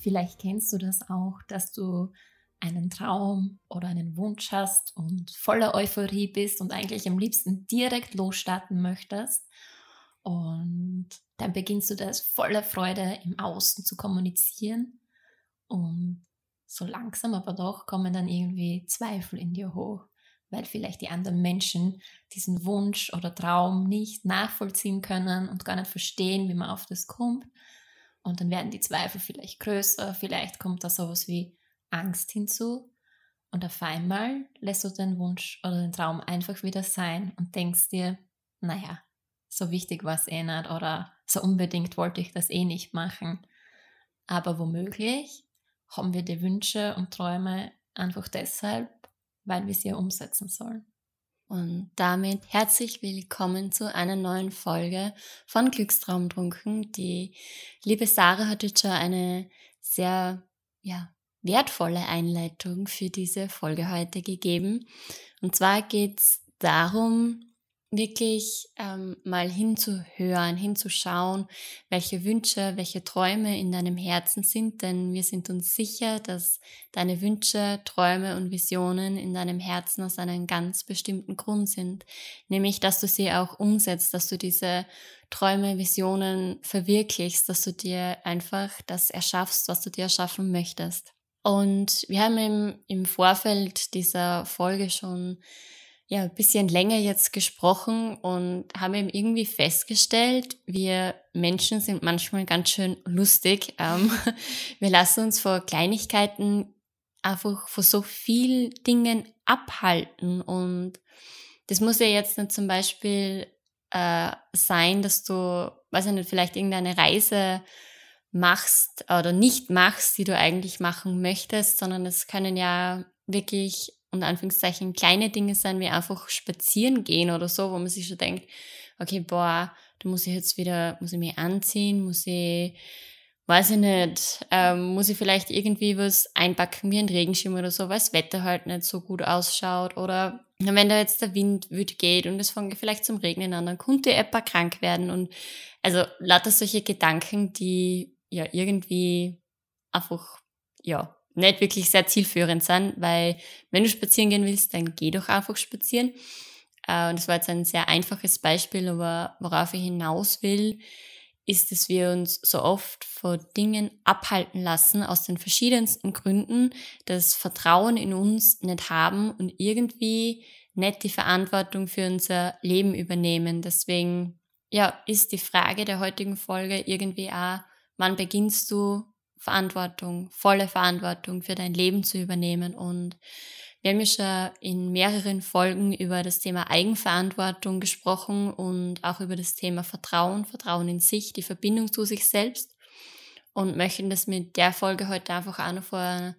Vielleicht kennst du das auch, dass du einen Traum oder einen Wunsch hast und voller Euphorie bist und eigentlich am liebsten direkt losstarten möchtest. Und dann beginnst du das voller Freude im Außen zu kommunizieren. Und so langsam aber doch kommen dann irgendwie Zweifel in dir hoch, weil vielleicht die anderen Menschen diesen Wunsch oder Traum nicht nachvollziehen können und gar nicht verstehen, wie man auf das kommt. Und dann werden die Zweifel vielleicht größer, vielleicht kommt da sowas wie Angst hinzu. Und auf einmal lässt du den Wunsch oder den Traum einfach wieder sein und denkst dir, naja, so wichtig war es eh nicht oder so unbedingt wollte ich das eh nicht machen. Aber womöglich haben wir die Wünsche und Träume einfach deshalb, weil wir sie umsetzen sollen. Und damit herzlich willkommen zu einer neuen Folge von Glückstraumtrunken. Die liebe Sarah hat jetzt schon eine sehr ja, wertvolle Einleitung für diese Folge heute gegeben. Und zwar geht es darum, wirklich ähm, mal hinzuhören, hinzuschauen, welche Wünsche, welche Träume in deinem Herzen sind, denn wir sind uns sicher, dass deine Wünsche, Träume und Visionen in deinem Herzen aus einem ganz bestimmten Grund sind, nämlich dass du sie auch umsetzt, dass du diese Träume, Visionen verwirklichst, dass du dir einfach das erschaffst, was du dir erschaffen möchtest. Und wir haben im, im Vorfeld dieser Folge schon ja, ein bisschen länger jetzt gesprochen und haben eben irgendwie festgestellt, wir Menschen sind manchmal ganz schön lustig. Ähm, wir lassen uns vor Kleinigkeiten einfach vor so vielen Dingen abhalten. Und das muss ja jetzt nicht zum Beispiel äh, sein, dass du, weiß ich nicht, vielleicht irgendeine Reise machst oder nicht machst, die du eigentlich machen möchtest, sondern es können ja wirklich und Anführungszeichen kleine Dinge sein, wie einfach spazieren gehen oder so, wo man sich schon denkt, okay, boah, da muss ich jetzt wieder, muss ich mich anziehen, muss ich, weiß ich nicht, ähm, muss ich vielleicht irgendwie was einpacken wie ein Regenschirm oder so, weil das Wetter halt nicht so gut ausschaut. Oder wenn da jetzt der Wind wüt geht und es fängt vielleicht zum Regnen an, dann könnte jemand krank werden. Und also lauter solche Gedanken, die ja irgendwie einfach, ja, nicht wirklich sehr zielführend sind, weil wenn du spazieren gehen willst, dann geh doch einfach spazieren. Äh, und das war jetzt ein sehr einfaches Beispiel, aber worauf ich hinaus will, ist, dass wir uns so oft vor Dingen abhalten lassen aus den verschiedensten Gründen, das Vertrauen in uns nicht haben und irgendwie nicht die Verantwortung für unser Leben übernehmen. Deswegen, ja, ist die Frage der heutigen Folge irgendwie auch, wann beginnst du Verantwortung, volle Verantwortung für dein Leben zu übernehmen. Und wir haben ja schon in mehreren Folgen über das Thema Eigenverantwortung gesprochen und auch über das Thema Vertrauen, Vertrauen in sich, die Verbindung zu sich selbst und möchten das mit der Folge heute einfach auch noch vor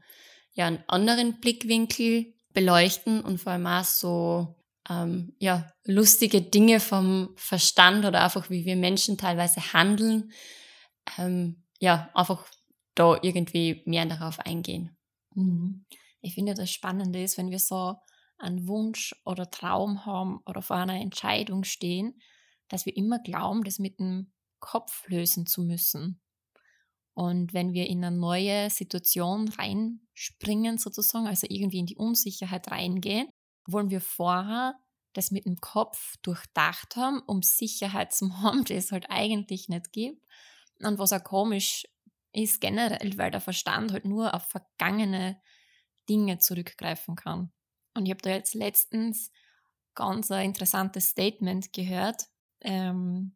ja, einen anderen Blickwinkel beleuchten und vor allem auch so ähm, ja, lustige Dinge vom Verstand oder einfach wie wir Menschen teilweise handeln, ähm, ja, einfach da irgendwie mehr darauf eingehen. Mhm. Ich finde, das Spannende ist, wenn wir so einen Wunsch oder Traum haben oder vor einer Entscheidung stehen, dass wir immer glauben, das mit dem Kopf lösen zu müssen. Und wenn wir in eine neue Situation reinspringen, sozusagen, also irgendwie in die Unsicherheit reingehen, wollen wir vorher das mit dem Kopf durchdacht haben, um Sicherheit zu haben, die es halt eigentlich nicht gibt. Und was auch komisch ist generell, weil der Verstand halt nur auf vergangene Dinge zurückgreifen kann. Und ich habe da jetzt letztens ganz ein interessantes Statement gehört. Ähm,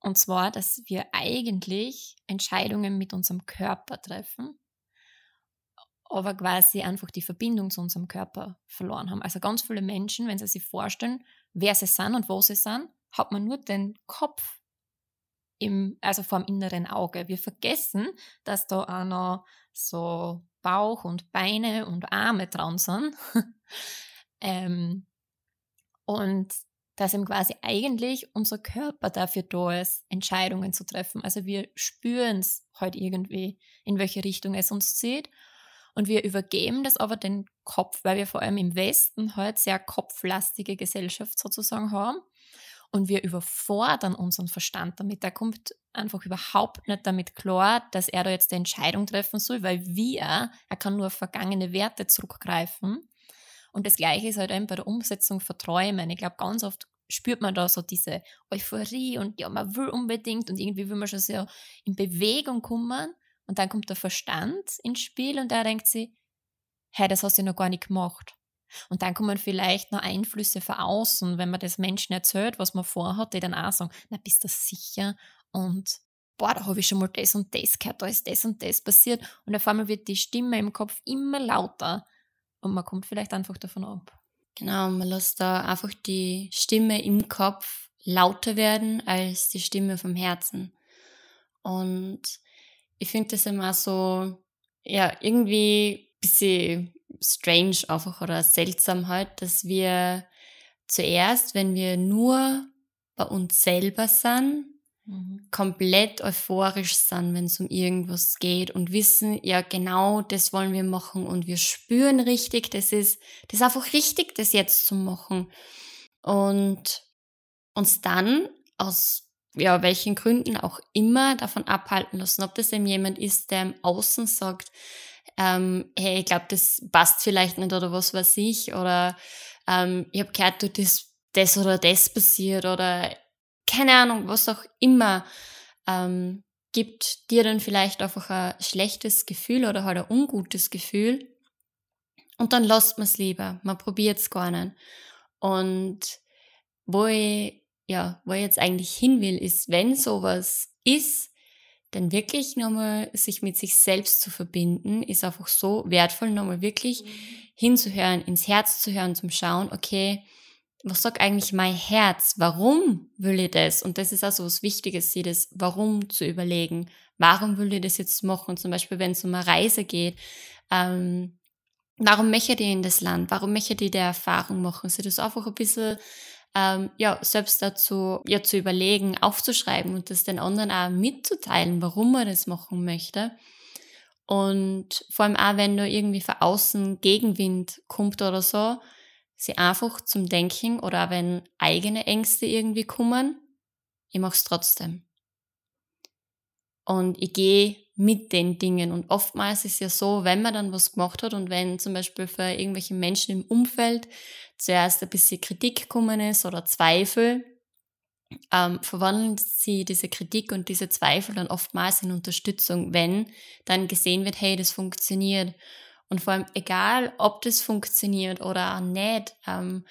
und zwar, dass wir eigentlich Entscheidungen mit unserem Körper treffen, aber quasi einfach die Verbindung zu unserem Körper verloren haben. Also ganz viele Menschen, wenn sie sich vorstellen, wer sie sind und wo sie sind, hat man nur den Kopf im, also vom inneren Auge. Wir vergessen, dass da auch noch so Bauch und Beine und Arme dran sind. ähm, und dass ihm quasi eigentlich unser Körper dafür da ist, Entscheidungen zu treffen. Also wir spüren es halt irgendwie, in welche Richtung es uns zieht. Und wir übergeben das aber den Kopf, weil wir vor allem im Westen halt sehr kopflastige Gesellschaft sozusagen haben. Und wir überfordern unseren Verstand damit. Der kommt einfach überhaupt nicht damit klar, dass er da jetzt eine Entscheidung treffen soll, weil wir, er kann nur auf vergangene Werte zurückgreifen. Und das Gleiche ist halt eben bei der Umsetzung von Träumen. Ich glaube, ganz oft spürt man da so diese Euphorie und ja, man will unbedingt und irgendwie will man schon so in Bewegung kommen. Und dann kommt der Verstand ins Spiel und er denkt sich, hey, das hast du noch gar nicht gemacht. Und dann kommen vielleicht noch Einflüsse von außen, wenn man das Menschen erzählt, was man vorhat, die dann auch sagen, na, bist du sicher? Und boah, da habe ich schon mal das und das gehört, da ist das und das passiert. Und auf einmal wird die Stimme im Kopf immer lauter und man kommt vielleicht einfach davon ab. Genau, man lässt da einfach die Stimme im Kopf lauter werden als die Stimme vom Herzen. Und ich finde das immer so, ja, irgendwie ein bisschen strange einfach oder seltsam halt, dass wir zuerst, wenn wir nur bei uns selber sind, mhm. komplett euphorisch sind, wenn es um irgendwas geht und wissen, ja genau, das wollen wir machen und wir spüren richtig, das ist, das ist einfach richtig, das jetzt zu machen. Und uns dann aus ja, welchen Gründen auch immer davon abhalten lassen, ob das eben jemand ist, der im Außen sagt, ähm, hey, ich glaube, das passt vielleicht nicht oder was weiß ich, oder ähm, ich habe gehört, du das, das oder das passiert oder keine Ahnung, was auch immer, ähm, gibt dir dann vielleicht einfach ein schlechtes Gefühl oder halt ein ungutes Gefühl. Und dann lasst man es lieber. Man probiert es gar nicht. Und wo ich, ja, wo ich jetzt eigentlich hin will, ist, wenn sowas ist, dann wirklich nochmal sich mit sich selbst zu verbinden, ist einfach so wertvoll, nochmal wirklich mhm. hinzuhören, ins Herz zu hören, zum Schauen, okay, was sagt eigentlich mein Herz? Warum will ich das? Und das ist also was Wichtiges, sie das Warum zu überlegen. Warum will ich das jetzt machen? Zum Beispiel, wenn es um eine Reise geht. Ähm, warum möchte ich in das Land? Warum möchte ich die Erfahrung machen? Sie das einfach ein bisschen ähm, ja, selbst dazu ja, zu überlegen, aufzuschreiben und das den anderen auch mitzuteilen, warum man das machen möchte. Und vor allem auch, wenn da irgendwie von außen Gegenwind kommt oder so, sie einfach zum Denken oder auch wenn eigene Ängste irgendwie kommen, ich mache es trotzdem. Und ich gehe mit den Dingen. Und oftmals ist ja so, wenn man dann was gemacht hat und wenn zum Beispiel für irgendwelche Menschen im Umfeld zuerst ein bisschen Kritik gekommen ist oder Zweifel, ähm, verwandeln sie diese Kritik und diese Zweifel dann oftmals in Unterstützung, wenn dann gesehen wird, hey, das funktioniert. Und vor allem, egal ob das funktioniert oder nicht, ähm,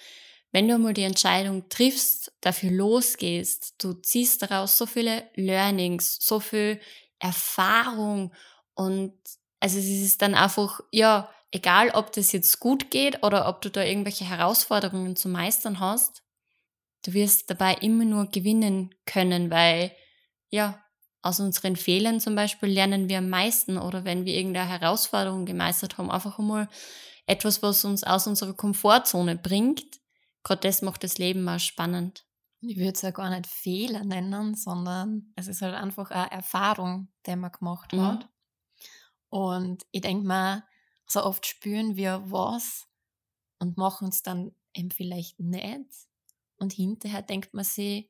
wenn du mal die Entscheidung triffst, dafür losgehst, du ziehst daraus so viele Learnings, so viel Erfahrung und also es ist dann einfach, ja, egal ob das jetzt gut geht oder ob du da irgendwelche Herausforderungen zu meistern hast, du wirst dabei immer nur gewinnen können, weil ja, aus unseren Fehlern zum Beispiel lernen wir am meisten oder wenn wir irgendeine Herausforderung gemeistert haben, einfach einmal etwas, was uns aus unserer Komfortzone bringt. Gerade das macht das Leben mal spannend. Ich würde es ja gar nicht Fehler nennen, sondern es ist halt einfach eine Erfahrung, die man gemacht mhm. hat. Und ich denke mal, so oft spüren wir was und machen es dann eben vielleicht nicht. Und hinterher denkt man sich,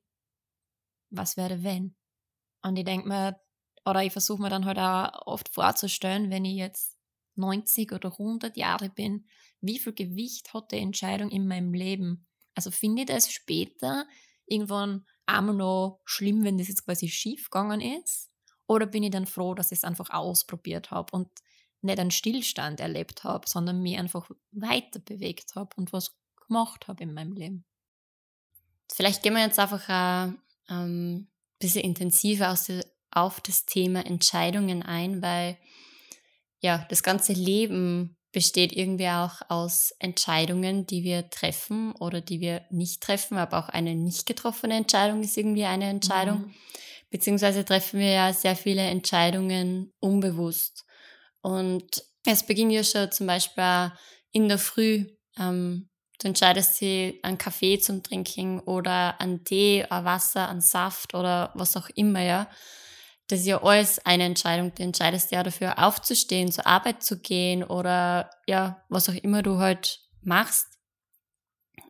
was wäre wenn? Und ich denke mir, oder ich versuche mir dann halt auch oft vorzustellen, wenn ich jetzt 90 oder 100 Jahre bin, wie viel Gewicht hat die Entscheidung in meinem Leben? Also finde ich das später irgendwann einmal noch schlimm, wenn das jetzt quasi schief gegangen ist? Oder bin ich dann froh, dass ich es einfach ausprobiert habe und nicht einen Stillstand erlebt habe, sondern mich einfach weiter bewegt habe und was gemacht habe in meinem Leben? Vielleicht gehen wir jetzt einfach ein ähm, bisschen intensiver auf das Thema Entscheidungen ein, weil ja, das ganze Leben besteht irgendwie auch aus Entscheidungen, die wir treffen oder die wir nicht treffen, aber auch eine nicht getroffene Entscheidung ist irgendwie eine Entscheidung. Mhm. beziehungsweise treffen wir ja sehr viele Entscheidungen unbewusst. Und es beginnt ja schon zum Beispiel in der Früh. Ähm, du entscheidest dich, einen Kaffee zum Trinken oder einen Tee, ein Wasser, einen Saft oder was auch immer, ja. Das ist ja alles eine Entscheidung. Du entscheidest ja dafür, aufzustehen, zur Arbeit zu gehen oder ja, was auch immer du halt machst.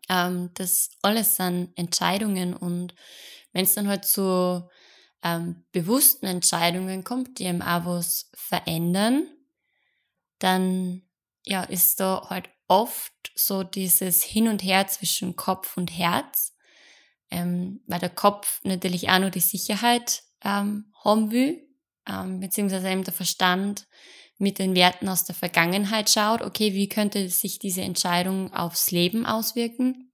Ähm, das alles sind Entscheidungen und wenn es dann halt zu ähm, bewussten Entscheidungen kommt, die eben auch verändern, dann ja, ist da halt oft so dieses Hin und Her zwischen Kopf und Herz, ähm, weil der Kopf natürlich auch nur die Sicherheit ähm, haben will, ähm, beziehungsweise eben der Verstand mit den Werten aus der Vergangenheit schaut, okay, wie könnte sich diese Entscheidung aufs Leben auswirken?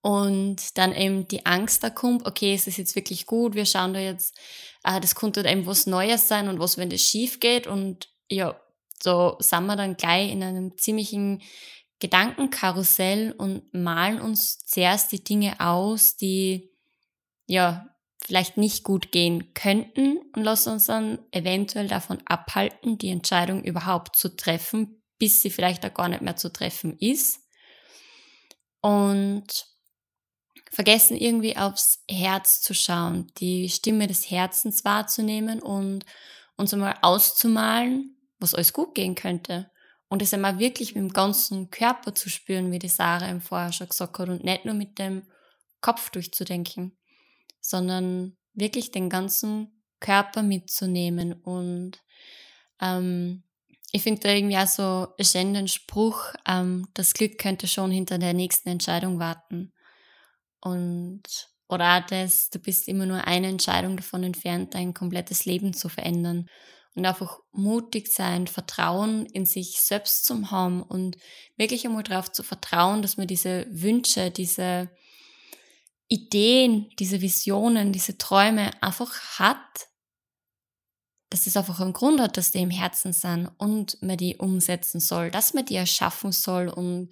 Und dann eben die Angst da kommt, okay, es ist jetzt wirklich gut, wir schauen da jetzt, äh, das könnte eben was Neues sein und was, wenn das schief geht und ja, so sind wir dann gleich in einem ziemlichen Gedankenkarussell und malen uns zuerst die Dinge aus, die ja vielleicht nicht gut gehen könnten und lassen uns dann eventuell davon abhalten, die Entscheidung überhaupt zu treffen, bis sie vielleicht auch gar nicht mehr zu treffen ist. Und vergessen irgendwie aufs Herz zu schauen, die Stimme des Herzens wahrzunehmen und uns einmal auszumalen, was alles gut gehen könnte. Und es einmal wirklich mit dem ganzen Körper zu spüren, wie die Sarah im Vorher schon gesagt hat, und nicht nur mit dem Kopf durchzudenken, sondern wirklich den ganzen Körper mitzunehmen. Und ähm, ich finde da irgendwie auch so schön den Spruch, ähm, das Glück könnte schon hinter der nächsten Entscheidung warten. Und oder auch das, du bist immer nur eine Entscheidung davon entfernt, dein komplettes Leben zu verändern und einfach mutig sein, Vertrauen in sich selbst zu haben und wirklich einmal darauf zu vertrauen, dass man diese Wünsche, diese Ideen, diese Visionen, diese Träume einfach hat, dass es einfach einen Grund hat, dass die im Herzen sind und man die umsetzen soll, dass man die erschaffen soll und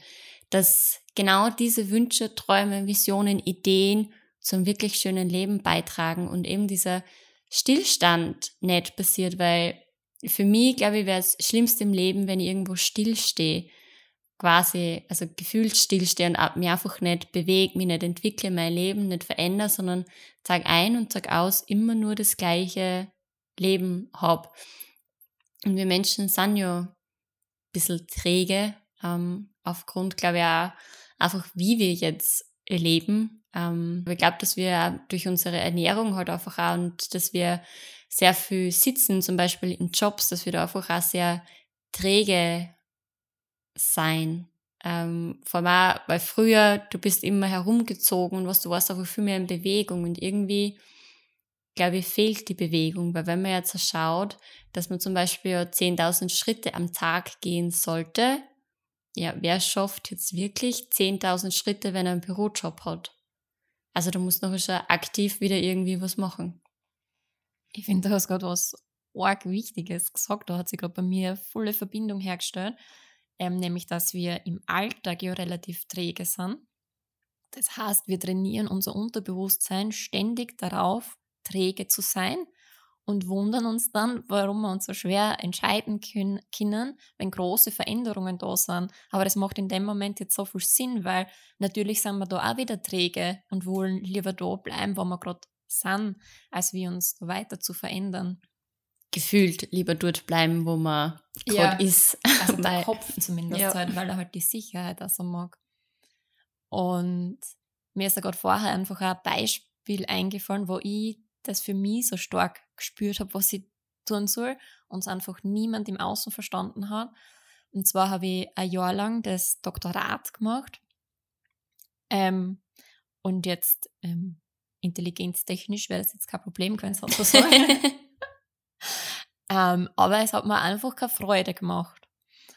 dass genau diese Wünsche, Träume, Visionen, Ideen zum wirklich schönen Leben beitragen und eben dieser Stillstand nicht passiert, weil für mich, glaube ich, wäre es schlimmst im Leben, wenn ich irgendwo stillstehe. Quasi, also gefühlt stillstehe und mich einfach nicht bewege, mich nicht entwickle, mein Leben nicht verändere, sondern Tag ein und Tag aus immer nur das gleiche Leben habe. Und wir Menschen sind ja ein bisschen träge, ähm, aufgrund, glaube ich, auch einfach, wie wir jetzt leben. Ähm, ich glaube, dass wir durch unsere Ernährung halt einfach auch und dass wir sehr viel sitzen, zum Beispiel in Jobs, dass wir da einfach auch sehr träge sein. Ähm, vor allem auch, weil früher, du bist immer herumgezogen und was du warst einfach viel mehr in Bewegung und irgendwie, glaube ich, fehlt die Bewegung, weil wenn man jetzt schaut, dass man zum Beispiel 10.000 Schritte am Tag gehen sollte, ja, wer schafft jetzt wirklich 10.000 Schritte, wenn er einen Bürojob hat? Also du musst noch schon aktiv wieder irgendwie was machen. Ich finde, du hast gerade was arg Wichtiges gesagt. Da hat sich gerade bei mir volle Verbindung hergestellt. Ähm, nämlich, dass wir im Alltag ja relativ träge sind. Das heißt, wir trainieren unser Unterbewusstsein ständig darauf, träge zu sein und wundern uns dann, warum wir uns so schwer entscheiden können, wenn große Veränderungen da sind. Aber das macht in dem Moment jetzt so viel Sinn, weil natürlich sind wir da auch wieder träge und wollen lieber da bleiben, wo wir gerade sind, als wir uns weiter zu verändern. Gefühlt lieber dort bleiben, wo man gerade ja, ist. Also der Kopf zumindest ja. halt, weil er halt die Sicherheit auch so mag. Und mir ist da gerade vorher einfach ein Beispiel eingefallen, wo ich das für mich so stark gespürt habe, was ich tun soll und es einfach niemand im Außen verstanden hat. Und zwar habe ich ein Jahr lang das Doktorat gemacht ähm, und jetzt ähm, intelligenztechnisch wäre das jetzt kein Problem gewesen, so sagen. Ähm, aber es hat mir einfach keine Freude gemacht.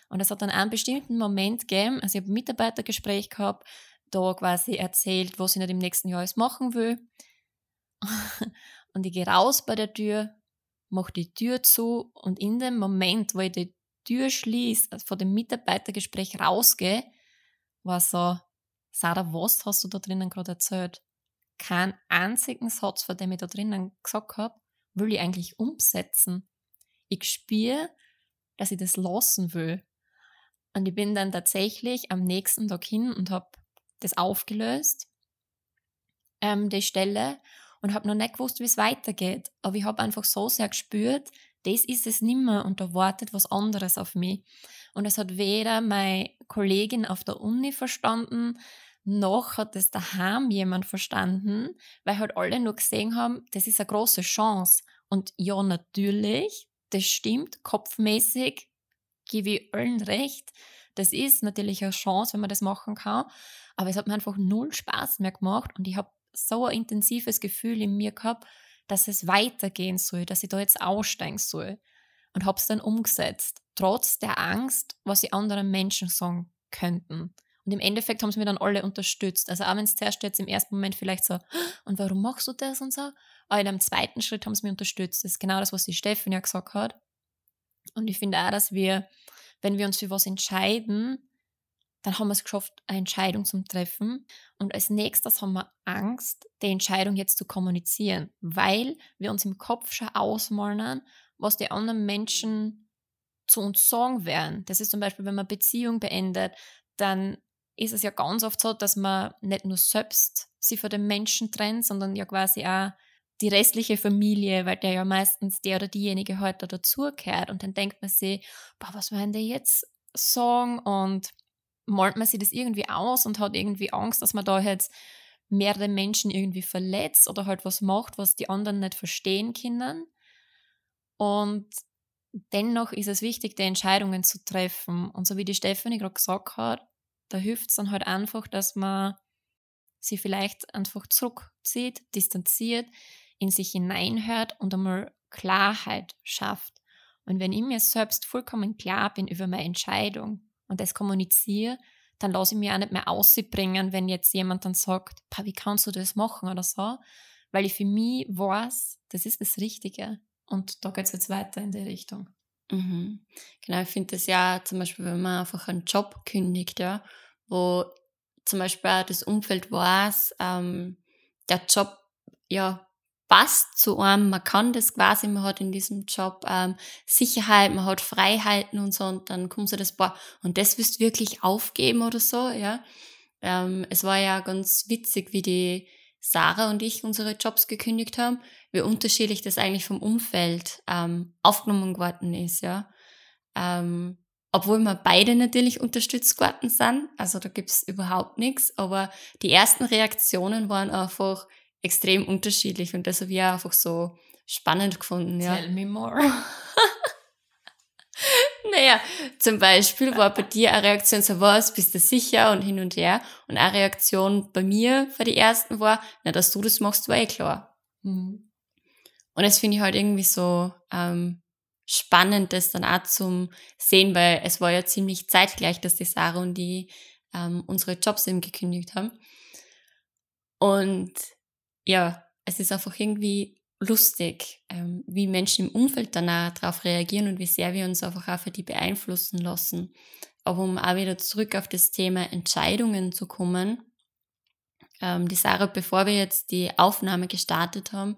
Und es hat dann einen bestimmten Moment gegeben, also ich habe ein Mitarbeitergespräch gehabt, da quasi erzählt, was ich nicht im nächsten Jahr alles machen will. Und ich gehe raus bei der Tür, mache die Tür zu und in dem Moment, wo ich die Tür schließe, also von dem Mitarbeitergespräch rausgehe, war so, Sarah, was hast du da drinnen gerade erzählt? keinen einzigen Satz, von dem ich da drinnen gesagt habe, will ich eigentlich umsetzen. Ich spüre, dass ich das lassen will. Und ich bin dann tatsächlich am nächsten Tag hin und habe das aufgelöst, ähm, die Stelle, und habe noch nicht gewusst, wie es weitergeht. Aber ich habe einfach so sehr gespürt, das ist es nimmer und da wartet was anderes auf mich. Und es hat weder meine Kollegin auf der Uni verstanden, noch hat es daheim jemand verstanden, weil halt alle nur gesehen haben, das ist eine große Chance. Und ja, natürlich, das stimmt, kopfmäßig gebe ich allen recht. Das ist natürlich eine Chance, wenn man das machen kann. Aber es hat mir einfach null Spaß mehr gemacht und ich habe so ein intensives Gefühl in mir gehabt, dass es weitergehen soll, dass ich da jetzt aussteigen soll. Und habe es dann umgesetzt, trotz der Angst, was die anderen Menschen sagen könnten. Und im Endeffekt haben sie mir dann alle unterstützt. Also auch wenn es zuerst jetzt im ersten Moment vielleicht so, und warum machst du das und so, aber in einem zweiten Schritt haben sie mich unterstützt. Das ist genau das, was die Stefan ja gesagt hat. Und ich finde auch, dass wir, wenn wir uns für was entscheiden, dann haben wir es geschafft, eine Entscheidung zu treffen. Und als nächstes haben wir Angst, die Entscheidung jetzt zu kommunizieren, weil wir uns im Kopf schon ausmalen, was die anderen Menschen zu uns sagen werden. Das ist zum Beispiel, wenn man Beziehung beendet, dann ist es ja ganz oft so, dass man nicht nur selbst sich von den Menschen trennt, sondern ja quasi auch die restliche Familie, weil der ja meistens der oder diejenige heute halt dazugehört. Und dann denkt man sich, boah, was werden die jetzt sagen? Und malt man sich das irgendwie aus und hat irgendwie Angst, dass man da jetzt mehrere Menschen irgendwie verletzt oder halt was macht, was die anderen nicht verstehen können. Und dennoch ist es wichtig, die Entscheidungen zu treffen. Und so wie die Stefanie gerade gesagt hat, da hilft es dann halt einfach, dass man sie vielleicht einfach zurückzieht, distanziert, in sich hineinhört und einmal Klarheit schafft. Und wenn ich mir selbst vollkommen klar bin über meine Entscheidung, und das kommuniziere, dann lasse ich mich auch nicht mehr ausbringen, wenn jetzt jemand dann sagt, wie kannst du das machen oder so, weil ich für mich weiß, das ist das Richtige. Und da geht es jetzt weiter in die Richtung. Mhm. Genau, ich finde das ja zum Beispiel, wenn man einfach einen Job kündigt, ja, wo zum Beispiel auch das Umfeld weiß, ähm, der Job ja passt zu einem, man kann das quasi, man hat in diesem Job ähm, Sicherheit, man hat Freiheiten und so und dann kommt so das, boah, und das wirst du wirklich aufgeben oder so, ja. Ähm, es war ja ganz witzig, wie die Sarah und ich unsere Jobs gekündigt haben, wie unterschiedlich das eigentlich vom Umfeld ähm, aufgenommen worden ist, ja. Ähm, obwohl wir beide natürlich unterstützt geworden sind, also da gibt's überhaupt nichts, aber die ersten Reaktionen waren einfach, extrem unterschiedlich und das habe ich einfach so spannend gefunden. Ja. Tell me more. naja, zum Beispiel war bei dir eine Reaktion so, was, bist du sicher und hin und her. Und eine Reaktion bei mir für die ersten war, na, dass du das machst, war eh klar. Mhm. Und das finde ich halt irgendwie so ähm, spannend, das dann auch zum sehen, weil es war ja ziemlich zeitgleich, dass die Sarah und die ähm, unsere Jobs eben gekündigt haben. Und ja, es ist einfach irgendwie lustig, ähm, wie Menschen im Umfeld danach darauf reagieren und wie sehr wir uns einfach auch für die beeinflussen lassen. Aber um auch wieder zurück auf das Thema Entscheidungen zu kommen, ähm, die Sarah, bevor wir jetzt die Aufnahme gestartet haben,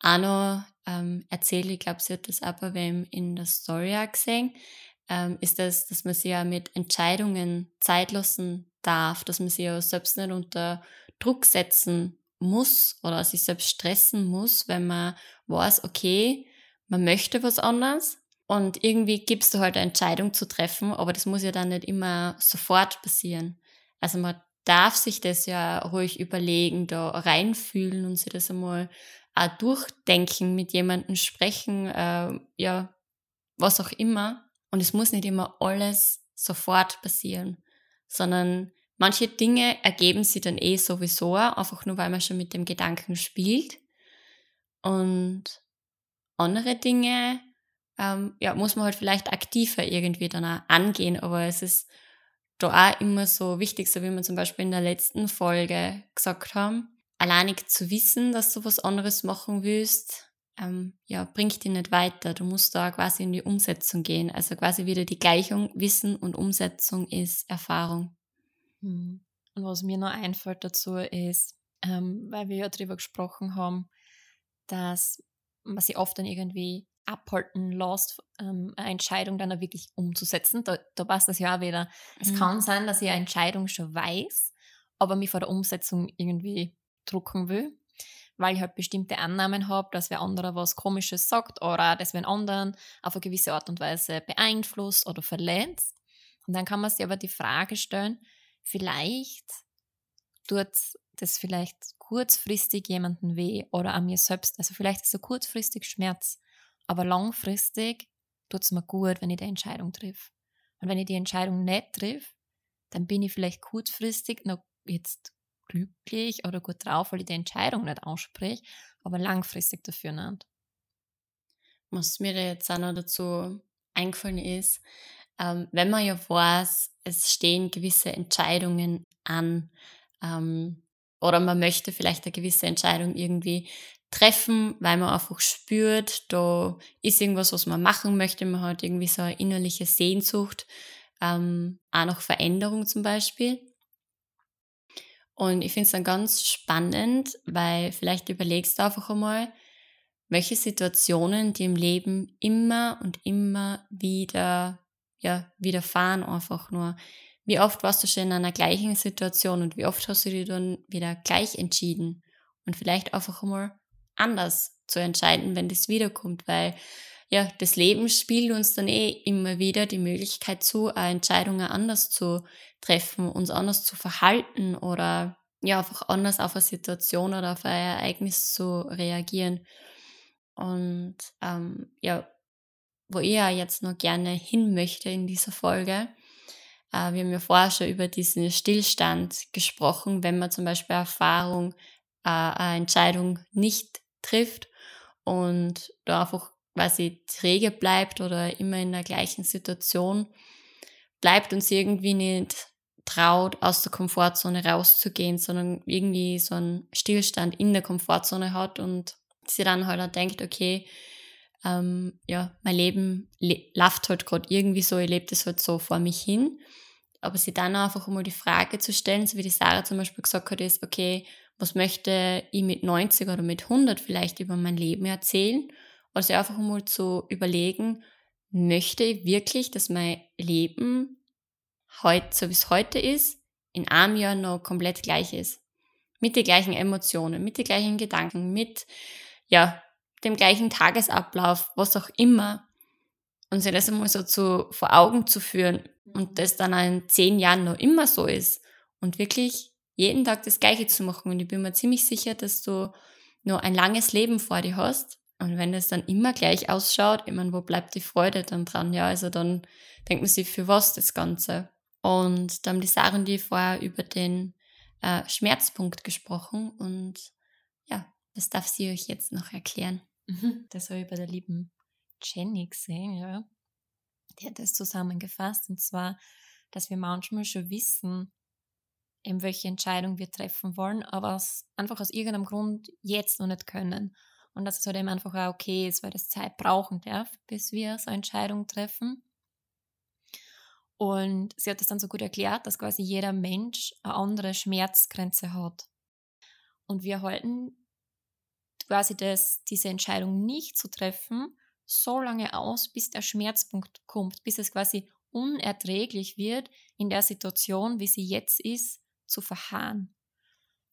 auch noch ähm, erzählt, ich glaube, sie hat das bei wem in der Story auch gesehen, ähm, ist das, dass man sich ja mit Entscheidungen Zeit lassen darf, dass man sich ja selbst nicht unter Druck setzen muss oder sich selbst stressen muss, wenn man weiß, okay, man möchte was anderes und irgendwie gibst du halt eine Entscheidung zu treffen, aber das muss ja dann nicht immer sofort passieren. Also man darf sich das ja ruhig überlegen, da reinfühlen und sich das einmal auch durchdenken, mit jemandem sprechen, äh, ja, was auch immer. Und es muss nicht immer alles sofort passieren, sondern Manche Dinge ergeben sich dann eh sowieso, einfach nur weil man schon mit dem Gedanken spielt. Und andere Dinge ähm, ja, muss man halt vielleicht aktiver irgendwie dann auch angehen, aber es ist da auch immer so wichtig, so wie wir zum Beispiel in der letzten Folge gesagt haben, alleinig zu wissen, dass du was anderes machen willst, ähm, ja, bringt dich nicht weiter. Du musst da quasi in die Umsetzung gehen. Also quasi wieder die Gleichung, Wissen und Umsetzung ist Erfahrung. Mhm. Und was mir noch einfällt dazu ist, ähm, weil wir ja darüber gesprochen haben, dass man sich oft dann irgendwie abhalten lässt, ähm, eine Entscheidung dann auch wirklich umzusetzen. Da, da passt das ja auch wieder. Es mhm. kann sein, dass ich eine Entscheidung schon weiß, aber mich vor der Umsetzung irgendwie drucken will, weil ich halt bestimmte Annahmen habe, dass wer anderer was Komisches sagt oder dass wer anderen auf eine gewisse Art und Weise beeinflusst oder verletzt. Und dann kann man sich aber die Frage stellen, vielleicht tut das vielleicht kurzfristig jemanden weh oder an mir selbst. Also vielleicht ist so kurzfristig Schmerz, aber langfristig tut es mir gut, wenn ich die Entscheidung triff. Und wenn ich die Entscheidung nicht triff, dann bin ich vielleicht kurzfristig noch jetzt glücklich oder gut drauf, weil ich die Entscheidung nicht ausspreche, aber langfristig dafür nicht. Was mir jetzt auch noch dazu eingefallen ist, ähm, wenn man ja weiß, es stehen gewisse Entscheidungen an ähm, oder man möchte vielleicht eine gewisse Entscheidung irgendwie treffen, weil man einfach spürt, da ist irgendwas, was man machen möchte, man hat irgendwie so eine innerliche Sehnsucht, ähm, auch nach Veränderung zum Beispiel. Und ich finde es dann ganz spannend, weil vielleicht überlegst du einfach einmal, welche Situationen die im Leben immer und immer wieder, ja, widerfahren einfach nur. Wie oft warst du schon in einer gleichen Situation und wie oft hast du dir dann wieder gleich entschieden? Und vielleicht einfach einmal anders zu entscheiden, wenn das wiederkommt, weil ja, das Leben spielt uns dann eh immer wieder die Möglichkeit zu, Entscheidungen anders zu treffen, uns anders zu verhalten oder ja, einfach anders auf eine Situation oder auf ein Ereignis zu reagieren. Und ähm, ja, wo ich ja jetzt noch gerne hin möchte in dieser Folge, äh, wir haben ja vorher schon über diesen Stillstand gesprochen, wenn man zum Beispiel Erfahrung, äh, eine Entscheidung nicht trifft und da einfach quasi träge bleibt oder immer in der gleichen Situation bleibt und sie irgendwie nicht traut, aus der Komfortzone rauszugehen, sondern irgendwie so einen Stillstand in der Komfortzone hat und sie dann halt auch denkt, okay, ähm, ja, mein Leben le läuft halt gerade irgendwie so, ich lebe das halt so vor mich hin. Aber sie dann einfach mal die Frage zu stellen, so wie die Sarah zum Beispiel gesagt hat, ist, okay, was möchte ich mit 90 oder mit 100 vielleicht über mein Leben erzählen? Also einfach mal zu überlegen, möchte ich wirklich, dass mein Leben heute, so wie es heute ist, in einem Jahr noch komplett gleich ist? Mit den gleichen Emotionen, mit den gleichen Gedanken, mit, ja, dem gleichen Tagesablauf, was auch immer. Und sich das einmal so zu, vor Augen zu führen und das dann in zehn Jahren noch immer so ist und wirklich jeden Tag das Gleiche zu machen. Und ich bin mir ziemlich sicher, dass du nur ein langes Leben vor dir hast. Und wenn es dann immer gleich ausschaut, ich meine, wo bleibt die Freude dann dran? Ja, also dann denkt man sich, für was das Ganze? Und da haben die Sachen, die vorher über den äh, Schmerzpunkt gesprochen. Und ja, das darf sie euch jetzt noch erklären. Mhm. Das habe ich bei der lieben Jenny gesehen, ja. Die hat das zusammengefasst. Und zwar, dass wir manchmal schon wissen, eben welche Entscheidung wir treffen wollen, aber aus, einfach aus irgendeinem Grund jetzt noch nicht können. Und dass es halt eben einfach auch okay ist, weil das Zeit brauchen darf, bis wir so eine Entscheidung treffen. Und sie hat das dann so gut erklärt, dass quasi jeder Mensch eine andere Schmerzgrenze hat. Und wir halten quasi das, diese Entscheidung nicht zu treffen, so lange aus, bis der Schmerzpunkt kommt, bis es quasi unerträglich wird in der Situation, wie sie jetzt ist, zu verharren.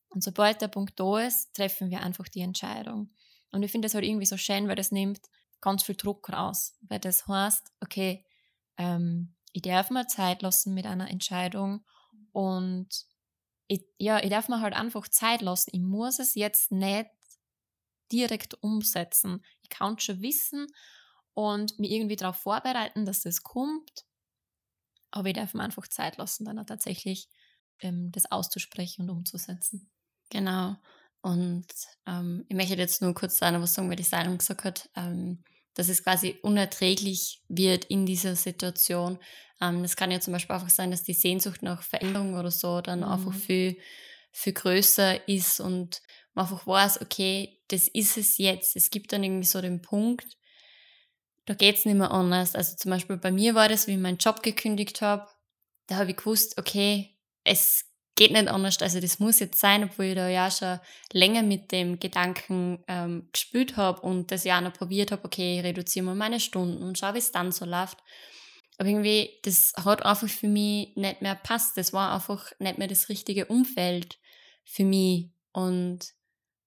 Und sobald der Punkt da ist, treffen wir einfach die Entscheidung. Und ich finde das halt irgendwie so schön, weil das nimmt ganz viel Druck raus. Weil das heißt, okay, ähm, ich darf mir Zeit lassen mit einer Entscheidung und ich, ja, ich darf mir halt einfach Zeit lassen. Ich muss es jetzt nicht direkt umsetzen. Ich kann schon wissen und mich irgendwie darauf vorbereiten, dass das kommt. Aber ich darf mir einfach Zeit lassen, dann auch tatsächlich ähm, das auszusprechen und umzusetzen. Genau. Und ähm, ich möchte jetzt nur kurz sagen, was sagen, weil die Sarah gesagt hat, ähm, dass es quasi unerträglich wird in dieser Situation. Ähm, das kann ja zum Beispiel einfach sein, dass die Sehnsucht nach Veränderung oder so dann mhm. einfach viel, viel größer ist und man einfach weiß, okay, das ist es jetzt. Es gibt dann irgendwie so den Punkt, da geht es nicht mehr anders. Also zum Beispiel bei mir war das, wie ich meinen Job gekündigt habe, da habe ich gewusst, okay, es geht nicht anders. Also das muss jetzt sein, obwohl ich da ja schon länger mit dem Gedanken ähm, gespielt habe und das ja noch probiert habe, okay, ich reduziere mal meine Stunden und schau, wie es dann so läuft. Aber irgendwie, das hat einfach für mich nicht mehr passt. Das war einfach nicht mehr das richtige Umfeld für mich. Und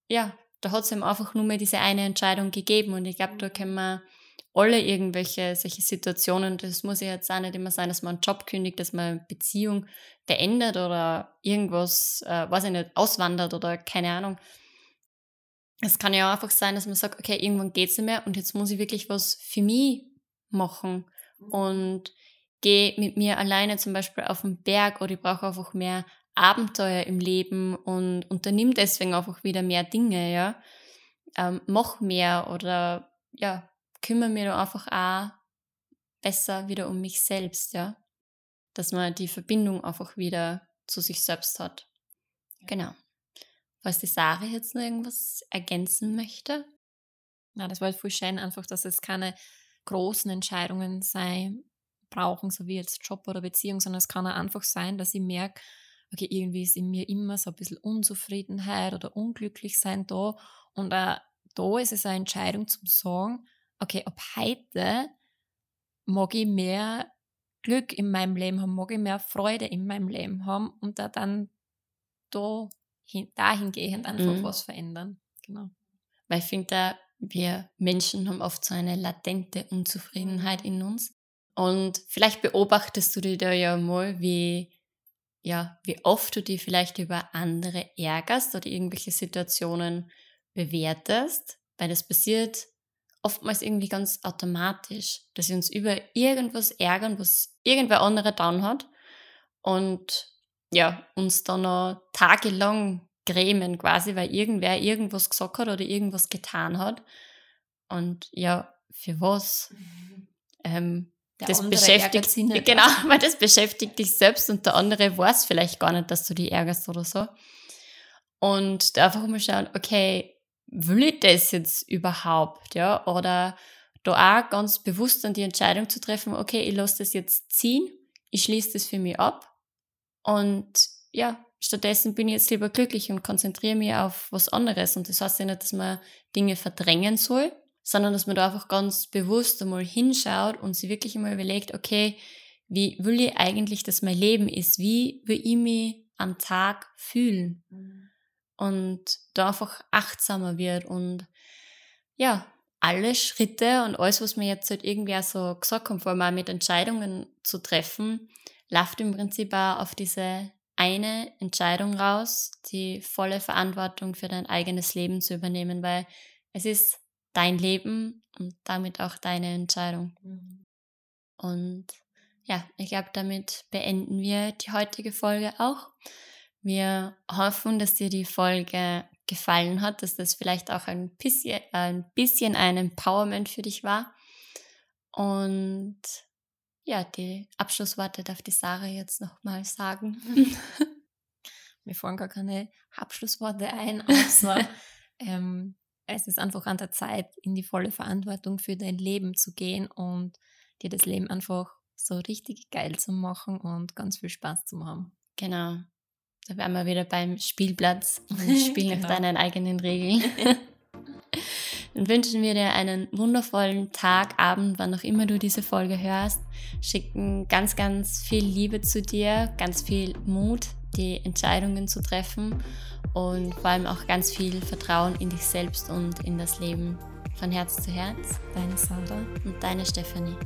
ja, da hat es ihm einfach nur mehr diese eine Entscheidung gegeben. Und ich glaube, da können wir alle irgendwelche solche Situationen, das muss ja jetzt auch nicht immer sein, dass man einen Job kündigt, dass man eine Beziehung beendet oder irgendwas, äh, weiß ich nicht, auswandert oder keine Ahnung. Es kann ja auch einfach sein, dass man sagt, okay, irgendwann geht es nicht mehr und jetzt muss ich wirklich was für mich machen mhm. und gehe mit mir alleine zum Beispiel auf den Berg oder ich brauche einfach mehr Abenteuer im Leben und unternimm deswegen einfach wieder mehr Dinge, ja. Ähm, mach mehr oder ja, kümmere mich da einfach auch besser wieder um mich selbst, ja. Dass man die Verbindung einfach wieder zu sich selbst hat. Genau. Falls die Sarah jetzt noch irgendwas ergänzen möchte. Na, das war halt voll schön, einfach, dass es keine großen Entscheidungen sein brauchen, so wie jetzt Job oder Beziehung, sondern es kann auch einfach sein, dass ich merke, okay, irgendwie ist in mir immer so ein bisschen Unzufriedenheit oder unglücklich sein da. Und auch da ist es eine Entscheidung zum Sagen, okay, ab heute mag ich mehr Glück in meinem Leben haben, mag ich mehr Freude in meinem Leben haben und da dann da hin, dahingehend einfach mhm. was verändern. Genau. Weil ich finde, da wir Menschen haben oft so eine latente Unzufriedenheit in uns. Und vielleicht beobachtest du dir da ja mal, wie, ja, wie oft du dich vielleicht über andere ärgerst oder irgendwelche Situationen bewertest, weil das passiert oftmals irgendwie ganz automatisch, dass wir uns über irgendwas ärgern, was irgendwer andere down hat und ja, uns dann noch tagelang grämen quasi, weil irgendwer irgendwas gesagt hat oder irgendwas getan hat. Und ja, für was? Mhm. Ähm, das beschäftigt nicht, genau, weil das beschäftigt dich selbst und der andere weiß vielleicht gar nicht, dass du dich ärgerst oder so. Und da einfach mal schauen, okay, will ich das jetzt überhaupt, ja? Oder da auch ganz bewusst dann die Entscheidung zu treffen, okay, ich lasse das jetzt ziehen, ich schließe das für mich ab und ja, stattdessen bin ich jetzt lieber glücklich und konzentriere mich auf was anderes. Und das heißt ja nicht, dass man Dinge verdrängen soll, sondern dass man da einfach ganz bewusst einmal hinschaut und sich wirklich einmal überlegt, okay, wie will ich eigentlich, dass mein Leben ist? Wie will ich mich am Tag fühlen? Und da einfach achtsamer wird und ja, alle Schritte und alles, was mir jetzt halt irgendwie auch so gesagt haben, vor allem mit Entscheidungen zu treffen, läuft im Prinzip auch auf diese eine Entscheidung raus, die volle Verantwortung für dein eigenes Leben zu übernehmen, weil es ist dein Leben und damit auch deine Entscheidung. Mhm. Und ja, ich glaube, damit beenden wir die heutige Folge auch. Wir hoffen, dass dir die Folge gefallen hat, dass das vielleicht auch ein bisschen, ein bisschen ein Empowerment für dich war. Und ja, die Abschlussworte darf die Sarah jetzt nochmal sagen. Mir fallen gar keine Abschlussworte ein, außer ähm, es ist einfach an der Zeit, in die volle Verantwortung für dein Leben zu gehen und dir das Leben einfach so richtig geil zu machen und ganz viel Spaß zu haben. Genau. Da wären wir wieder beim Spielplatz und spielen genau. nach deinen eigenen Regeln. Dann wünschen wir dir einen wundervollen Tag, Abend, wann auch immer du diese Folge hörst. Schicken ganz, ganz viel Liebe zu dir, ganz viel Mut, die Entscheidungen zu treffen und vor allem auch ganz viel Vertrauen in dich selbst und in das Leben. Von Herz zu Herz. Deine Sarah und deine Stephanie.